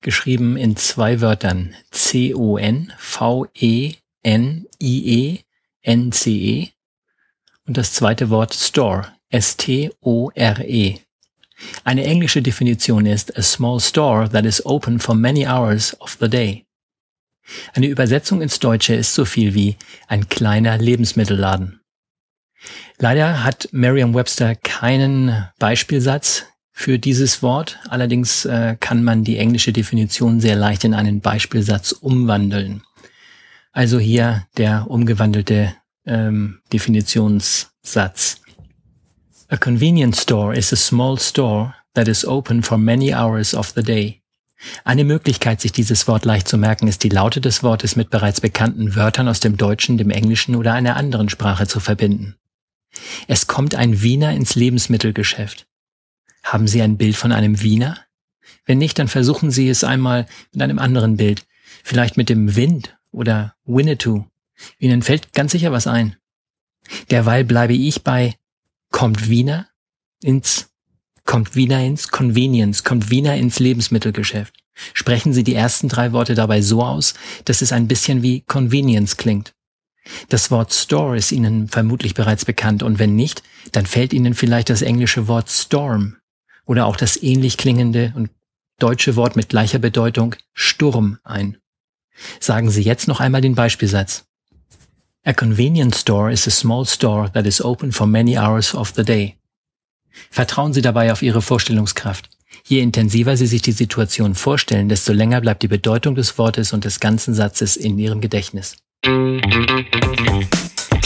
geschrieben in zwei Wörtern C-O-N-V-E-N-I-E-N-C-E -E. und das zweite Wort Store, S-T-O-R-E. Eine englische Definition ist a small store that is open for many hours of the day. Eine Übersetzung ins Deutsche ist so viel wie ein kleiner Lebensmittelladen. Leider hat Merriam-Webster keinen Beispielsatz für dieses Wort. Allerdings äh, kann man die englische Definition sehr leicht in einen Beispielsatz umwandeln. Also hier der umgewandelte ähm, Definitionssatz. A convenience store is a small store that is open for many hours of the day. Eine Möglichkeit, sich dieses Wort leicht zu merken, ist die Laute des Wortes mit bereits bekannten Wörtern aus dem Deutschen, dem Englischen oder einer anderen Sprache zu verbinden. Es kommt ein Wiener ins Lebensmittelgeschäft. Haben Sie ein Bild von einem Wiener? Wenn nicht, dann versuchen Sie es einmal mit einem anderen Bild. Vielleicht mit dem Wind oder Winnetou. Ihnen fällt ganz sicher was ein. Derweil bleibe ich bei kommt Wiener ins kommt Wiener ins Convenience, kommt Wiener ins Lebensmittelgeschäft. Sprechen Sie die ersten drei Worte dabei so aus, dass es ein bisschen wie Convenience klingt. Das Wort Store ist Ihnen vermutlich bereits bekannt und wenn nicht, dann fällt Ihnen vielleicht das englische Wort Storm oder auch das ähnlich klingende und deutsche Wort mit gleicher Bedeutung Sturm ein. Sagen Sie jetzt noch einmal den Beispielsatz. A convenience store is a small store that is open for many hours of the day. Vertrauen Sie dabei auf Ihre Vorstellungskraft. Je intensiver Sie sich die Situation vorstellen, desto länger bleibt die Bedeutung des Wortes und des ganzen Satzes in Ihrem Gedächtnis.